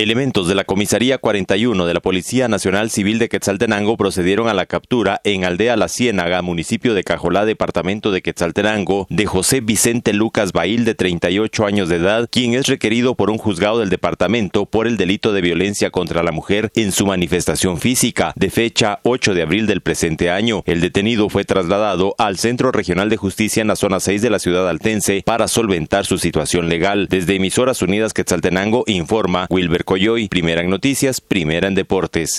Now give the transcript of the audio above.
Elementos de la Comisaría 41 de la Policía Nacional Civil de Quetzaltenango procedieron a la captura en Aldea La Ciénaga, municipio de Cajolá, departamento de Quetzaltenango, de José Vicente Lucas Bail, de 38 años de edad, quien es requerido por un juzgado del departamento por el delito de violencia contra la mujer en su manifestación física, de fecha 8 de abril del presente año. El detenido fue trasladado al Centro Regional de Justicia en la zona 6 de la ciudad altense para solventar su situación legal. Desde Emisoras Unidas Quetzaltenango informa Wilber Coyoy, primera en noticias, primera en deportes.